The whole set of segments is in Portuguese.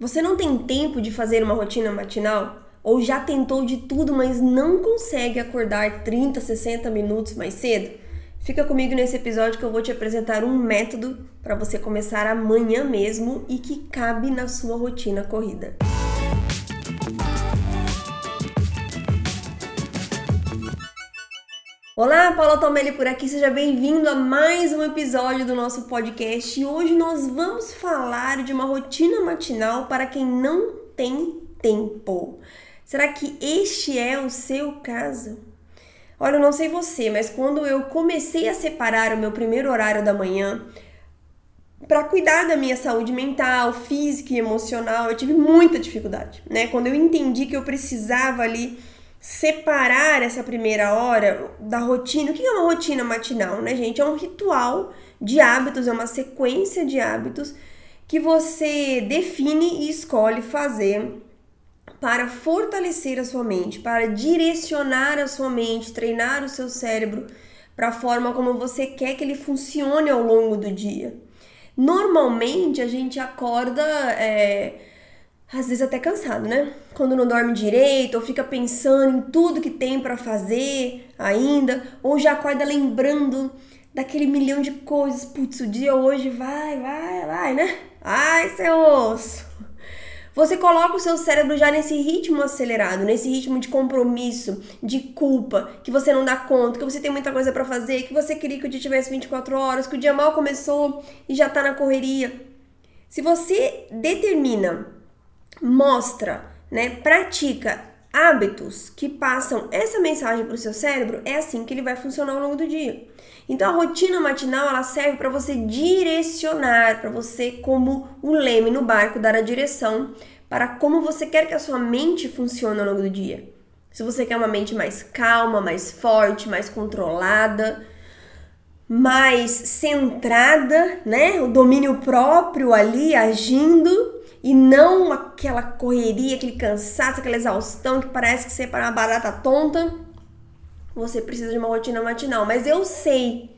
Você não tem tempo de fazer uma rotina matinal? Ou já tentou de tudo, mas não consegue acordar 30, 60 minutos mais cedo? Fica comigo nesse episódio que eu vou te apresentar um método para você começar amanhã mesmo e que cabe na sua rotina corrida. Olá, Paula Tomelli por aqui, seja bem-vindo a mais um episódio do nosso podcast. E hoje nós vamos falar de uma rotina matinal para quem não tem tempo. Será que este é o seu caso? Olha, eu não sei você, mas quando eu comecei a separar o meu primeiro horário da manhã para cuidar da minha saúde mental, física e emocional, eu tive muita dificuldade, né? Quando eu entendi que eu precisava ali separar essa primeira hora da rotina. O que é uma rotina matinal, né, gente? É um ritual de hábitos, é uma sequência de hábitos que você define e escolhe fazer para fortalecer a sua mente, para direcionar a sua mente, treinar o seu cérebro para a forma como você quer que ele funcione ao longo do dia. Normalmente a gente acorda é, às vezes até cansado, né? Quando não dorme direito, ou fica pensando em tudo que tem para fazer ainda, ou já acorda lembrando daquele milhão de coisas. Putz, o dia hoje vai, vai, vai, né? Ai, seu osso! Você coloca o seu cérebro já nesse ritmo acelerado, nesse ritmo de compromisso, de culpa, que você não dá conta, que você tem muita coisa para fazer, que você queria que o dia tivesse 24 horas, que o dia mal começou e já tá na correria. Se você determina mostra, né, pratica hábitos que passam essa mensagem para o seu cérebro, é assim que ele vai funcionar ao longo do dia. Então a rotina matinal ela serve para você direcionar, para você como o leme no barco dar a direção para como você quer que a sua mente funcione ao longo do dia. Se você quer uma mente mais calma, mais forte, mais controlada, mais centrada, né? O domínio próprio ali agindo, e não aquela correria, aquele cansaço, aquela exaustão que parece que você é para uma barata tonta. Você precisa de uma rotina matinal, mas eu sei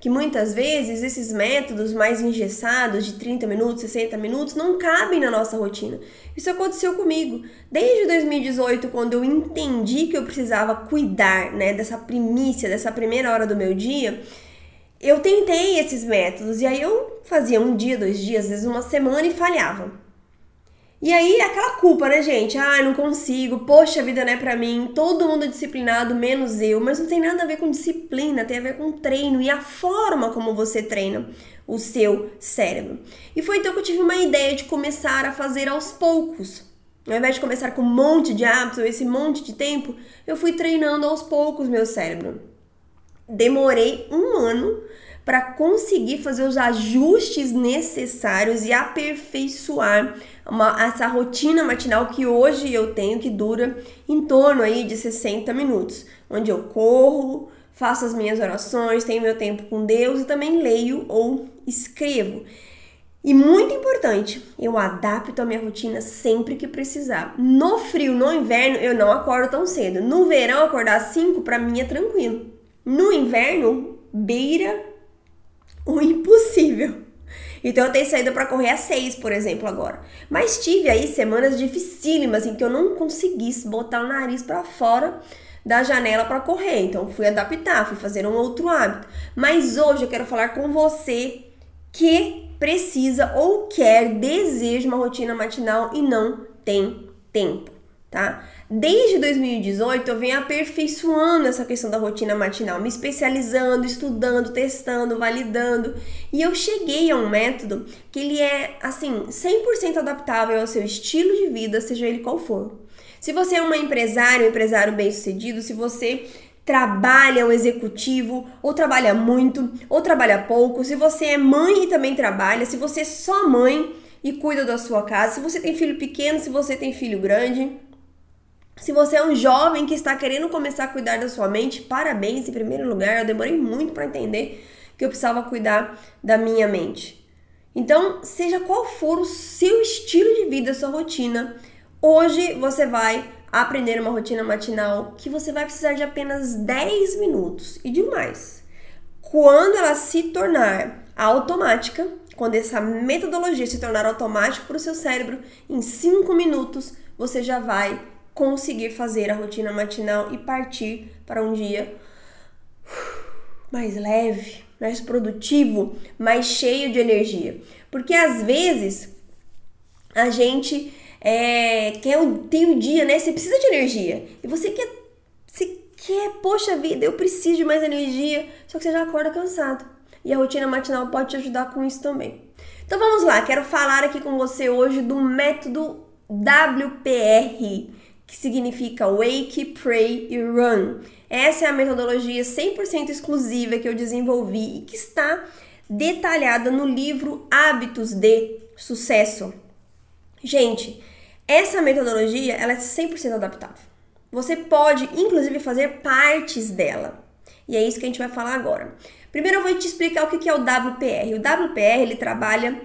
que muitas vezes esses métodos mais engessados de 30 minutos, 60 minutos não cabem na nossa rotina. Isso aconteceu comigo desde 2018, quando eu entendi que eu precisava cuidar, né, dessa primícia, dessa primeira hora do meu dia. Eu tentei esses métodos e aí eu fazia um dia, dois dias, às vezes uma semana e falhava. E aí, aquela culpa, né, gente? Ah, não consigo, poxa, a vida não é pra mim, todo mundo é disciplinado, menos eu. Mas não tem nada a ver com disciplina, tem a ver com treino e a forma como você treina o seu cérebro. E foi então que eu tive uma ideia de começar a fazer aos poucos. Ao invés de começar com um monte de hábitos, esse monte de tempo, eu fui treinando aos poucos meu cérebro. Demorei um ano para conseguir fazer os ajustes necessários e aperfeiçoar uma, essa rotina matinal que hoje eu tenho que dura em torno aí de 60 minutos, onde eu corro, faço as minhas orações, tenho meu tempo com Deus e também leio ou escrevo. E muito importante, eu adapto a minha rotina sempre que precisar. No frio, no inverno, eu não acordo tão cedo. No verão, acordar às 5 para mim é tranquilo. No inverno, beira o impossível. Então eu tenho saído para correr às seis, por exemplo, agora. Mas tive aí semanas dificílimas em que eu não conseguisse botar o nariz para fora da janela para correr. Então fui adaptar, fui fazer um outro hábito. Mas hoje eu quero falar com você que precisa ou quer, deseja uma rotina matinal e não tem tempo, tá? Desde 2018 eu venho aperfeiçoando essa questão da rotina matinal, me especializando, estudando, testando, validando, e eu cheguei a um método que ele é assim 100% adaptável ao seu estilo de vida, seja ele qual for. Se você é uma empresária, um empresário bem-sucedido, se você trabalha um executivo, ou trabalha muito, ou trabalha pouco, se você é mãe e também trabalha, se você é só mãe e cuida da sua casa, se você tem filho pequeno, se você tem filho grande, se você é um jovem que está querendo começar a cuidar da sua mente, parabéns em primeiro lugar. Eu demorei muito para entender que eu precisava cuidar da minha mente. Então, seja qual for o seu estilo de vida, sua rotina, hoje você vai aprender uma rotina matinal que você vai precisar de apenas 10 minutos e de mais. Quando ela se tornar automática, quando essa metodologia se tornar automática para o seu cérebro, em 5 minutos você já vai conseguir fazer a rotina matinal e partir para um dia mais leve, mais produtivo, mais cheio de energia. Porque às vezes a gente é, quer tem o dia, né? Você precisa de energia e você quer, você quer, poxa vida, eu preciso de mais energia, só que você já acorda cansado. E a rotina matinal pode te ajudar com isso também. Então vamos lá, quero falar aqui com você hoje do método WPR, que significa Wake, Pray e Run. Essa é a metodologia 100% exclusiva que eu desenvolvi e que está detalhada no livro Hábitos de Sucesso. Gente, essa metodologia ela é 100% adaptável. Você pode, inclusive, fazer partes dela. E é isso que a gente vai falar agora. Primeiro eu vou te explicar o que é o WPR. O WPR ele trabalha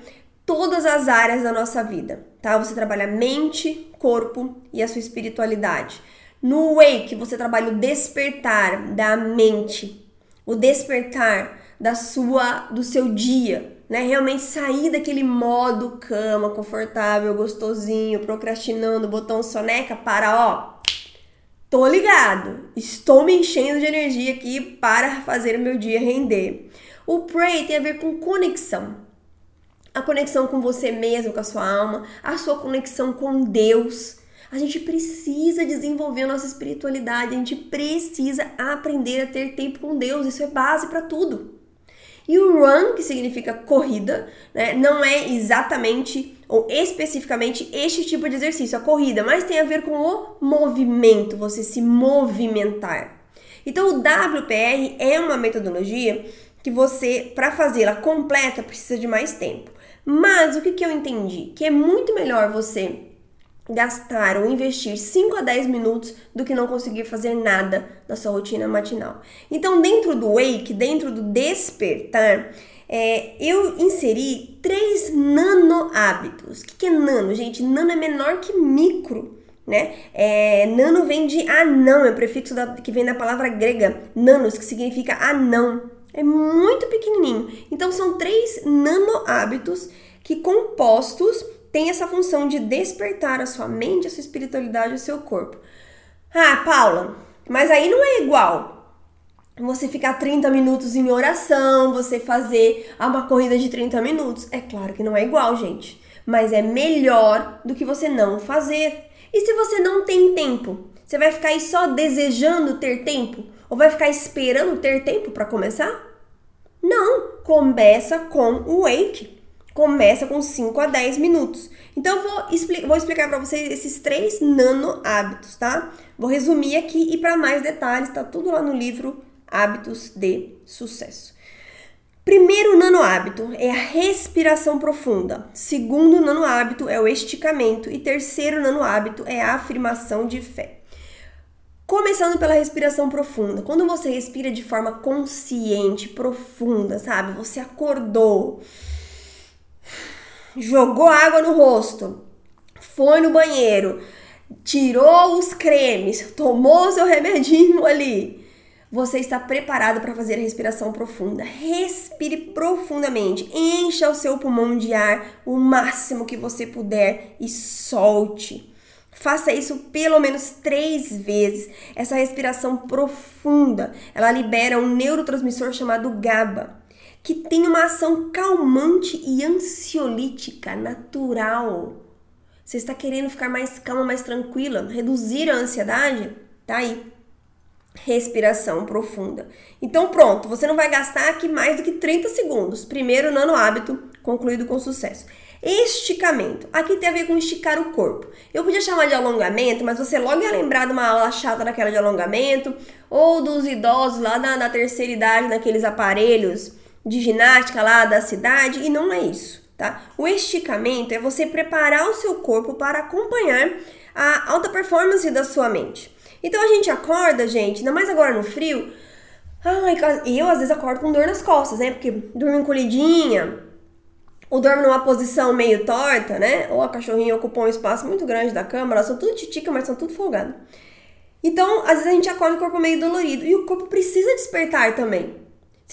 todas as áreas da nossa vida, tá? Você trabalha mente, corpo e a sua espiritualidade. No Wake você trabalha o despertar da mente, o despertar da sua do seu dia, né? Realmente sair daquele modo cama, confortável, gostosinho, procrastinando, botão soneca para, ó, tô ligado, estou me enchendo de energia aqui para fazer o meu dia render. O pray tem a ver com conexão. A conexão com você mesmo, com a sua alma, a sua conexão com Deus. A gente precisa desenvolver a nossa espiritualidade, a gente precisa aprender a ter tempo com Deus, isso é base para tudo. E o run, que significa corrida, né, não é exatamente ou especificamente este tipo de exercício, a corrida, mas tem a ver com o movimento, você se movimentar. Então, o WPR é uma metodologia que você, para fazê-la completa, precisa de mais tempo. Mas o que, que eu entendi? Que é muito melhor você gastar ou investir 5 a 10 minutos do que não conseguir fazer nada na sua rotina matinal. Então, dentro do wake, dentro do despertar, é, eu inseri três nano hábitos. O que, que é nano, gente? Nano é menor que micro. Né? É, nano vem de anão, é o prefixo da, que vem da palavra grega nanos, que significa anão. É muito pequenininho. Então são três nano hábitos que compostos tem essa função de despertar a sua mente, a sua espiritualidade, o seu corpo. Ah, Paula, mas aí não é igual você ficar 30 minutos em oração, você fazer uma corrida de 30 minutos. É claro que não é igual, gente, mas é melhor do que você não fazer. E se você não tem tempo, você vai ficar aí só desejando ter tempo ou vai ficar esperando ter tempo para começar? Não, começa com o wake começa com 5 a 10 minutos. Então, eu vou, expli vou explicar para vocês esses três nano hábitos, tá? Vou resumir aqui e para mais detalhes, tá tudo lá no livro Hábitos de Sucesso. Primeiro nano hábito é a respiração profunda. Segundo nano hábito é o esticamento. E terceiro nano hábito é a afirmação de fé. Começando pela respiração profunda. Quando você respira de forma consciente, profunda, sabe? Você acordou jogou água no rosto, foi no banheiro, tirou os cremes, tomou seu remedinho ali. Você está preparado para fazer a respiração profunda. Respire profundamente, encha o seu pulmão de ar o máximo que você puder e solte. Faça isso pelo menos três vezes. Essa respiração profunda, ela libera um neurotransmissor chamado GABA que tem uma ação calmante e ansiolítica natural. Você está querendo ficar mais calma, mais tranquila, reduzir a ansiedade? Tá aí. Respiração profunda. Então, pronto, você não vai gastar aqui mais do que 30 segundos. Primeiro nano hábito concluído com sucesso. Esticamento. Aqui tem a ver com esticar o corpo. Eu podia chamar de alongamento, mas você logo ia lembrar de uma aula chata daquela de alongamento, ou dos idosos lá na, na terceira idade, naqueles aparelhos de ginástica lá da cidade e não é isso, tá? O esticamento é você preparar o seu corpo para acompanhar a alta performance da sua mente. Então a gente acorda, gente, ainda mais agora no frio. Ai, eu às vezes acordo com dor nas costas, né? Porque durmo encolhidinha, ou dorme numa posição meio torta, né? Ou a cachorrinha ocupou um espaço muito grande da cama, elas são tudo titica, mas são tudo folgadas. Então, às vezes a gente acorda com o corpo meio dolorido e o corpo precisa despertar também.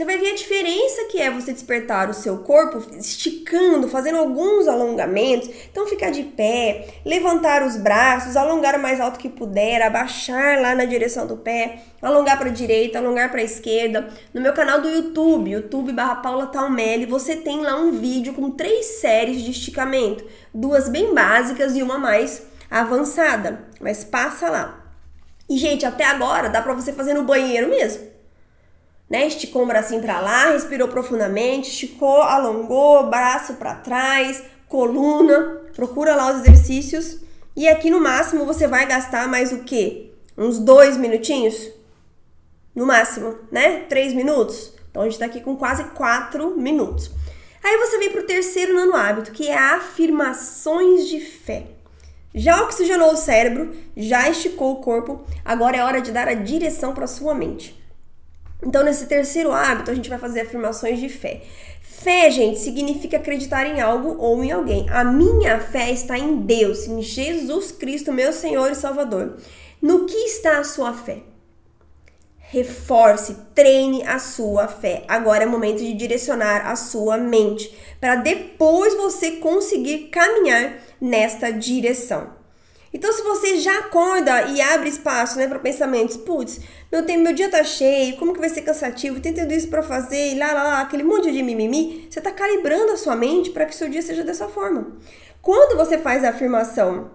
Você vai ver a diferença que é você despertar o seu corpo esticando, fazendo alguns alongamentos. Então, ficar de pé, levantar os braços, alongar o mais alto que puder, abaixar lá na direção do pé, alongar para a direita, alongar para a esquerda. No meu canal do YouTube, YouTube barra Paula Talmelli, você tem lá um vídeo com três séries de esticamento. Duas bem básicas e uma mais avançada. Mas passa lá. E, gente, até agora dá para você fazer no banheiro mesmo né? Esticou o bracinho para lá, respirou profundamente, esticou, alongou, braço para trás, coluna. Procura lá os exercícios. E aqui no máximo você vai gastar mais o quê? Uns dois minutinhos? No máximo, né? Três minutos? Então a gente tá aqui com quase quatro minutos. Aí você vem pro terceiro nano hábito, que é afirmações de fé. Já oxigenou o cérebro, já esticou o corpo, agora é hora de dar a direção para sua mente. Então, nesse terceiro hábito, a gente vai fazer afirmações de fé. Fé, gente, significa acreditar em algo ou em alguém. A minha fé está em Deus, em Jesus Cristo, meu Senhor e Salvador. No que está a sua fé? Reforce, treine a sua fé. Agora é momento de direcionar a sua mente para depois você conseguir caminhar nesta direção. Então, se você já acorda e abre espaço, né, para pensamentos, putz, meu tempo, meu dia tá cheio, como que vai ser cansativo, tem tudo isso para fazer, e lá, lá, lá, aquele monte de mimimi, você tá calibrando a sua mente para que seu dia seja dessa forma. Quando você faz a afirmação,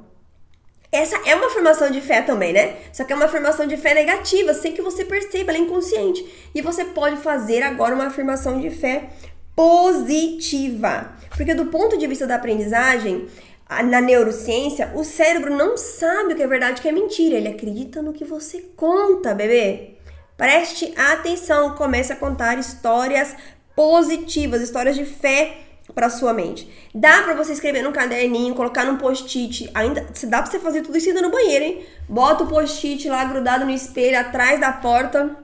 essa é uma afirmação de fé também, né? Só que é uma afirmação de fé negativa, sem que você perceba, ela é inconsciente. E você pode fazer agora uma afirmação de fé positiva. Porque do ponto de vista da aprendizagem, na neurociência, o cérebro não sabe o que é verdade e o que é mentira. Ele acredita no que você conta, bebê. Preste atenção, comece a contar histórias positivas, histórias de fé para sua mente. Dá para você escrever num caderninho, colocar num post-it. Ainda dá para você fazer tudo isso ainda no banheiro, hein? Bota o post-it lá grudado no espelho atrás da porta.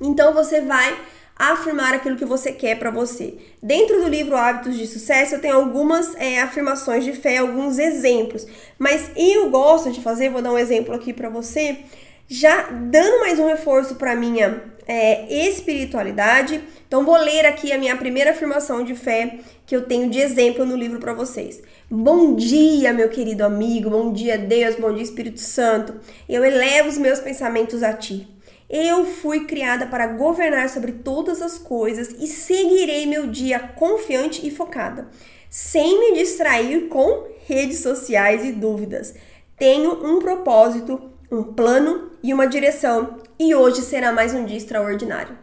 Então você vai afirmar aquilo que você quer para você. Dentro do livro Hábitos de Sucesso, eu tenho algumas é, afirmações de fé, alguns exemplos, mas eu gosto de fazer, vou dar um exemplo aqui para você, já dando mais um reforço para minha é, espiritualidade. Então, vou ler aqui a minha primeira afirmação de fé que eu tenho de exemplo no livro para vocês. Bom dia, meu querido amigo, bom dia, Deus, bom dia, Espírito Santo. Eu elevo os meus pensamentos a ti. Eu fui criada para governar sobre todas as coisas e seguirei meu dia confiante e focada, sem me distrair com redes sociais e dúvidas. Tenho um propósito, um plano e uma direção, e hoje será mais um dia extraordinário.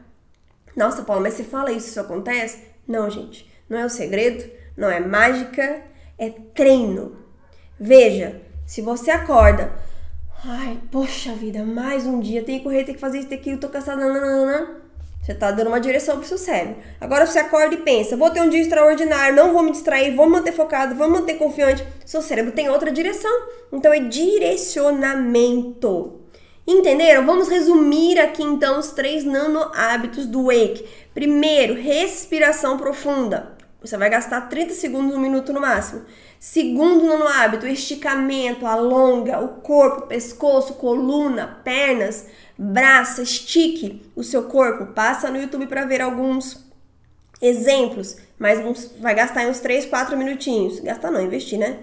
Nossa, Paula, mas você fala isso, isso acontece? Não, gente, não é o segredo, não é mágica, é treino. Veja, se você acorda Ai, poxa vida, mais um dia, tem que correr, tem que fazer isso, tem que ir, tô cansada. Você tá dando uma direção pro seu cérebro. Agora você acorda e pensa, vou ter um dia extraordinário, não vou me distrair, vou manter focado, vou manter confiante. Seu cérebro tem outra direção. Então é direcionamento. Entenderam? Vamos resumir aqui então os três nano hábitos do Wake. Primeiro, respiração profunda. Você vai gastar 30 segundos, um minuto no máximo. Segundo nono hábito, esticamento, alonga o corpo, pescoço, coluna, pernas, braço, estique o seu corpo. Passa no YouTube para ver alguns exemplos, mas vai gastar uns 3, 4 minutinhos. Gastar não, investir, né?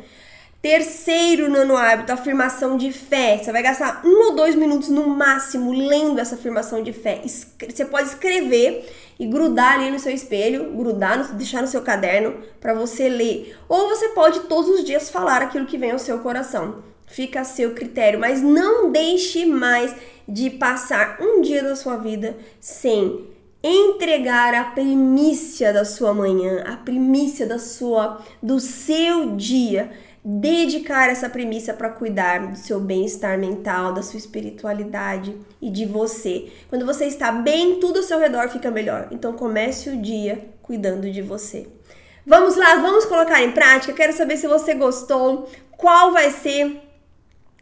Terceiro nono hábito, afirmação de fé. Você vai gastar um ou dois minutos no máximo lendo essa afirmação de fé. Você pode escrever e grudar ali no seu espelho, grudar, no, deixar no seu caderno para você ler. Ou você pode todos os dias falar aquilo que vem ao seu coração. Fica a seu critério, mas não deixe mais de passar um dia da sua vida sem entregar a primícia da sua manhã, a primícia da sua do seu dia dedicar essa premissa para cuidar do seu bem-estar mental, da sua espiritualidade e de você. Quando você está bem, tudo ao seu redor fica melhor. Então comece o dia cuidando de você. Vamos lá, vamos colocar em prática. Quero saber se você gostou, qual vai ser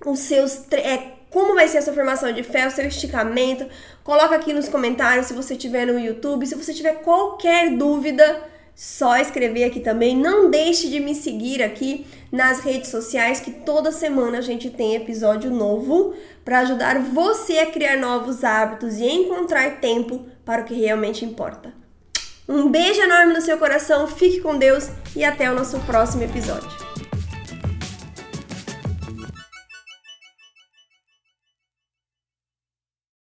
os seus é, como vai ser a sua formação de fé, o seu esticamento. Coloca aqui nos comentários se você tiver no YouTube, se você tiver qualquer dúvida, só escrever aqui também. Não deixe de me seguir aqui nas redes sociais, que toda semana a gente tem episódio novo para ajudar você a criar novos hábitos e encontrar tempo para o que realmente importa. Um beijo enorme no seu coração, fique com Deus e até o nosso próximo episódio.